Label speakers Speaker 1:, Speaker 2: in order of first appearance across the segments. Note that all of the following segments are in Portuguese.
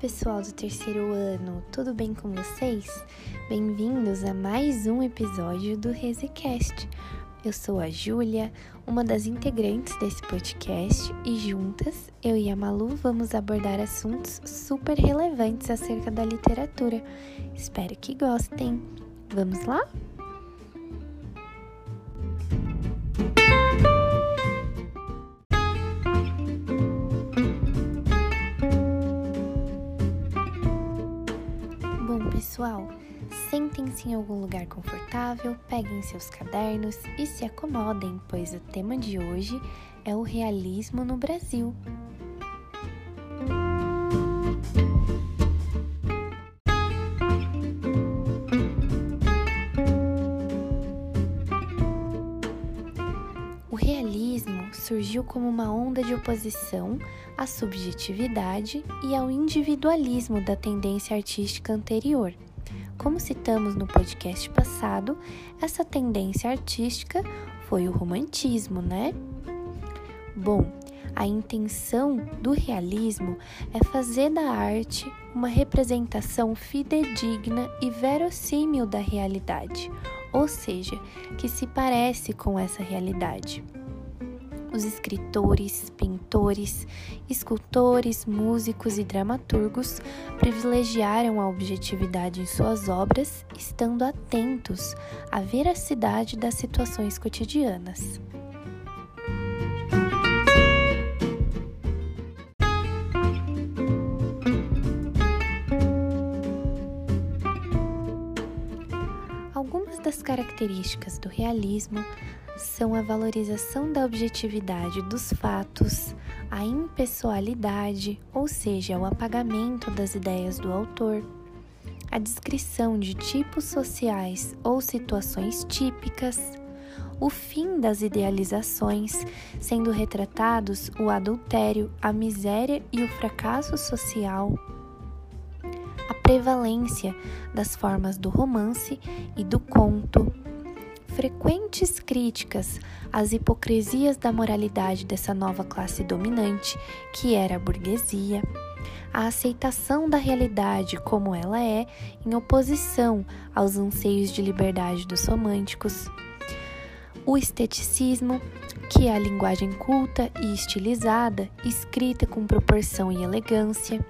Speaker 1: pessoal do terceiro ano, tudo bem com vocês? Bem-vindos a mais um episódio do RezeCast. Eu sou a Júlia, uma das integrantes desse podcast, e juntas, eu e a Malu vamos abordar assuntos super relevantes acerca da literatura. Espero que gostem. Vamos lá? Pessoal, sentem-se em algum lugar confortável, peguem seus cadernos e se acomodem, pois o tema de hoje é o realismo no Brasil. O realismo surgiu como uma onda de oposição à subjetividade e ao individualismo da tendência artística anterior. Como citamos no podcast passado, essa tendência artística foi o romantismo, né? Bom, a intenção do realismo é fazer da arte uma representação fidedigna e verossímil da realidade, ou seja, que se parece com essa realidade. Os escritores, pintores, escultores, músicos e dramaturgos privilegiaram a objetividade em suas obras, estando atentos à veracidade das situações cotidianas. Algumas das características do realismo são a valorização da objetividade dos fatos, a impessoalidade, ou seja, o apagamento das ideias do autor, a descrição de tipos sociais ou situações típicas, o fim das idealizações, sendo retratados o adultério, a miséria e o fracasso social, a prevalência das formas do romance e do conto frequentes críticas às hipocrisias da moralidade dessa nova classe dominante, que era a burguesia, a aceitação da realidade como ela é, em oposição aos anseios de liberdade dos românticos, o esteticismo, que é a linguagem culta e estilizada, escrita com proporção e elegância,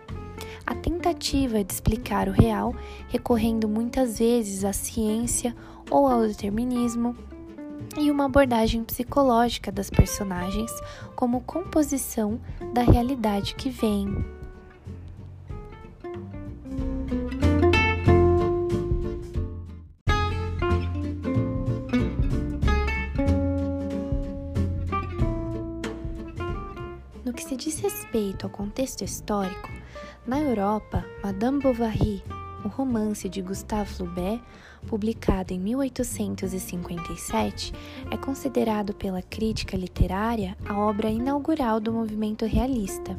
Speaker 1: a tentativa de explicar o real, recorrendo muitas vezes à ciência ou ao determinismo, e uma abordagem psicológica das personagens como composição da realidade que vem. No que se diz respeito ao contexto histórico, na Europa, Madame Bovary, o romance de Gustave Flaubert, publicado em 1857, é considerado pela crítica literária a obra inaugural do movimento realista.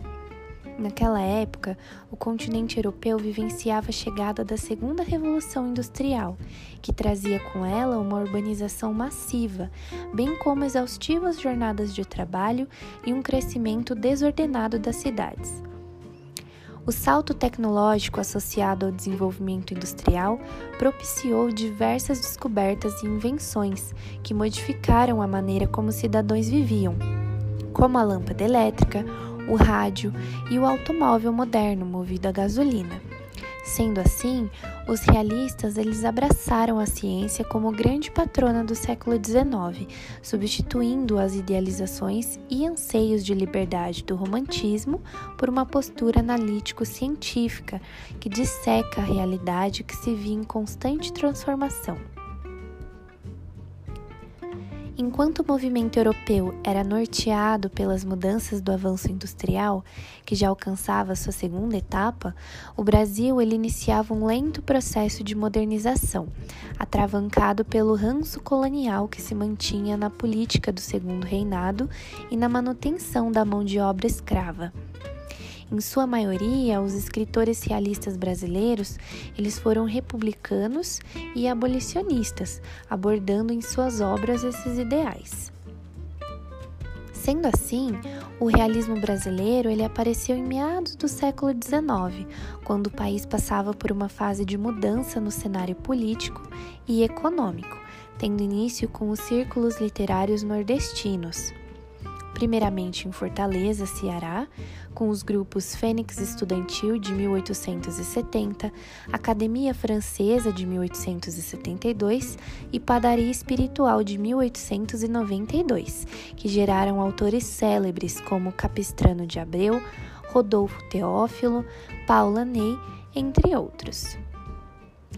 Speaker 1: Naquela época, o continente europeu vivenciava a chegada da Segunda Revolução Industrial, que trazia com ela uma urbanização massiva, bem como exaustivas jornadas de trabalho e um crescimento desordenado das cidades. O salto tecnológico associado ao desenvolvimento industrial propiciou diversas descobertas e invenções que modificaram a maneira como os cidadãos viviam, como a lâmpada elétrica, o rádio e o automóvel moderno movido a gasolina. Sendo assim, os realistas eles abraçaram a ciência como grande patrona do século XIX, substituindo as idealizações e anseios de liberdade do romantismo por uma postura analítico-científica que disseca a realidade que se via em constante transformação. Enquanto o movimento europeu era norteado pelas mudanças do avanço industrial, que já alcançava sua segunda etapa, o Brasil ele iniciava um lento processo de modernização, atravancado pelo ranço colonial que se mantinha na política do segundo reinado e na manutenção da mão de obra escrava. Em sua maioria, os escritores realistas brasileiros, eles foram republicanos e abolicionistas, abordando em suas obras esses ideais. Sendo assim, o realismo brasileiro ele apareceu em meados do século XIX, quando o país passava por uma fase de mudança no cenário político e econômico, tendo início com os círculos literários nordestinos primeiramente em Fortaleza, Ceará, com os grupos Fênix Estudantil de 1870, Academia Francesa de 1872 e Padaria Espiritual de 1892, que geraram autores célebres como Capistrano de Abreu, Rodolfo Teófilo, Paula Ney, entre outros.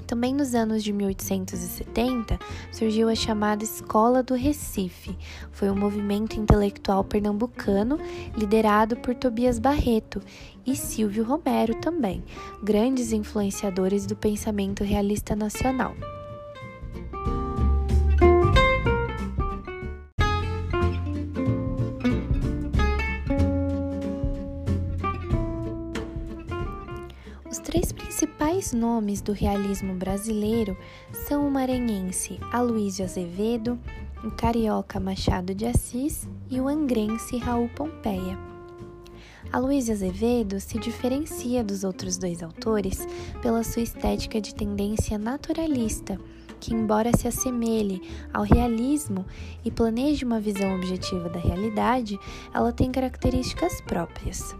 Speaker 1: Também nos anos de 1870 surgiu a chamada Escola do Recife. Foi um movimento intelectual pernambucano liderado por Tobias Barreto e Silvio Romero também, grandes influenciadores do pensamento realista nacional. Principais nomes do realismo brasileiro são o maranhense Aloysio Azevedo, o carioca Machado de Assis e o angrense Raul Pompeia. Aloysio Azevedo se diferencia dos outros dois autores pela sua estética de tendência naturalista, que, embora se assemelhe ao realismo e planeje uma visão objetiva da realidade, ela tem características próprias.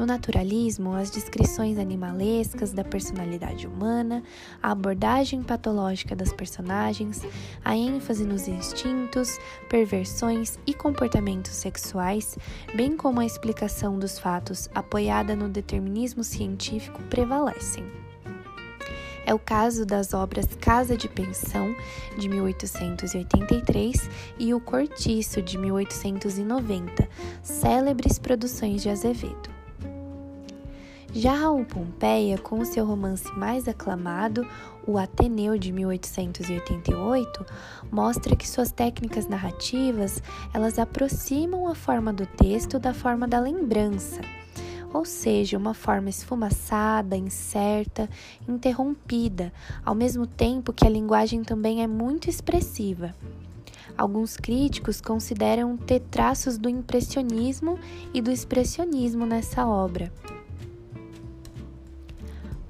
Speaker 1: No naturalismo, as descrições animalescas da personalidade humana, a abordagem patológica das personagens, a ênfase nos instintos, perversões e comportamentos sexuais, bem como a explicação dos fatos apoiada no determinismo científico prevalecem. É o caso das obras Casa de Pensão, de 1883, e O Cortiço, de 1890, célebres produções de Azevedo. Já Raul Pompeia, com seu romance mais aclamado, O Ateneu de 1888, mostra que suas técnicas narrativas, elas aproximam a forma do texto da forma da lembrança, ou seja, uma forma esfumaçada, incerta, interrompida, ao mesmo tempo que a linguagem também é muito expressiva. Alguns críticos consideram ter traços do impressionismo e do expressionismo nessa obra.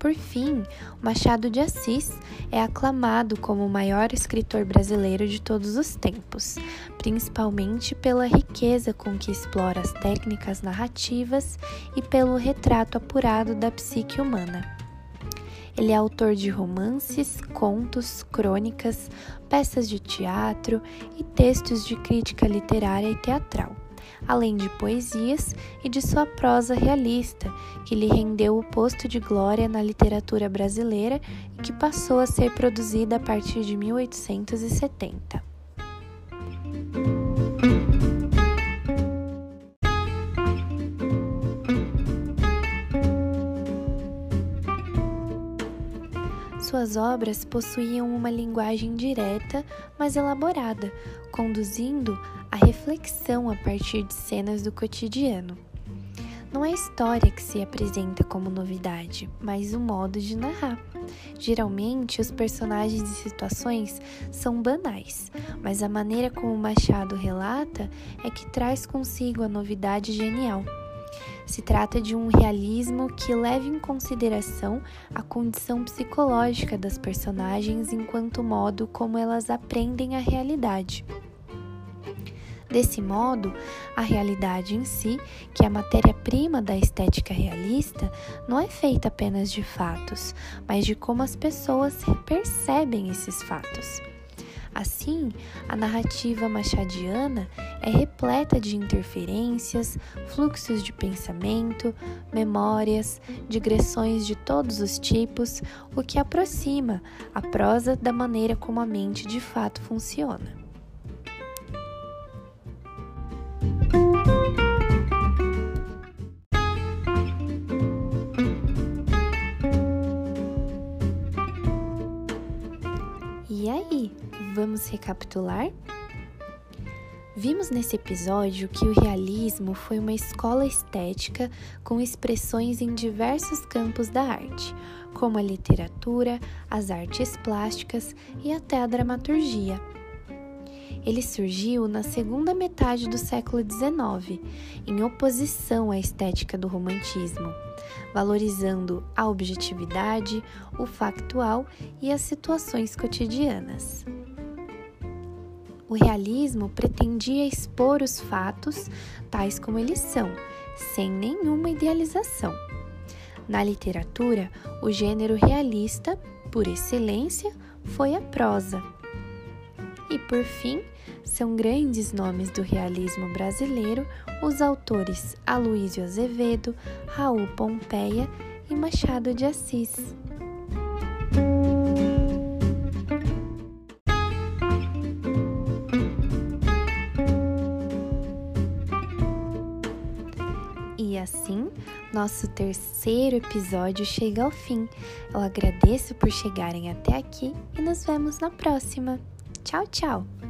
Speaker 1: Por fim, Machado de Assis é aclamado como o maior escritor brasileiro de todos os tempos, principalmente pela riqueza com que explora as técnicas narrativas e pelo retrato apurado da psique humana. Ele é autor de romances, contos, crônicas, peças de teatro e textos de crítica literária e teatral além de poesias e de sua prosa realista, que lhe rendeu o posto de glória na literatura brasileira e que passou a ser produzida a partir de 1870. Suas obras possuíam uma linguagem direta, mas elaborada, conduzindo a reflexão a partir de cenas do cotidiano. Não é a história que se apresenta como novidade, mas o modo de narrar. Geralmente, os personagens e situações são banais, mas a maneira como Machado relata é que traz consigo a novidade genial. Se trata de um realismo que leva em consideração a condição psicológica das personagens enquanto modo como elas aprendem a realidade. Desse modo, a realidade em si, que é a matéria-prima da estética realista, não é feita apenas de fatos, mas de como as pessoas percebem esses fatos. Assim, a narrativa machadiana é repleta de interferências, fluxos de pensamento, memórias, digressões de todos os tipos, o que aproxima a prosa da maneira como a mente de fato funciona. E aí, vamos recapitular? Vimos nesse episódio que o realismo foi uma escola estética com expressões em diversos campos da arte, como a literatura, as artes plásticas e até a dramaturgia. Ele surgiu na segunda metade do século XIX, em oposição à estética do romantismo, valorizando a objetividade, o factual e as situações cotidianas. O realismo pretendia expor os fatos tais como eles são, sem nenhuma idealização. Na literatura, o gênero realista, por excelência, foi a prosa. E por fim, são grandes nomes do realismo brasileiro os autores Aloysio Azevedo, Raul Pompeia e Machado de Assis. E assim, nosso terceiro episódio chega ao fim. Eu agradeço por chegarem até aqui e nos vemos na próxima. Tchau, tchau!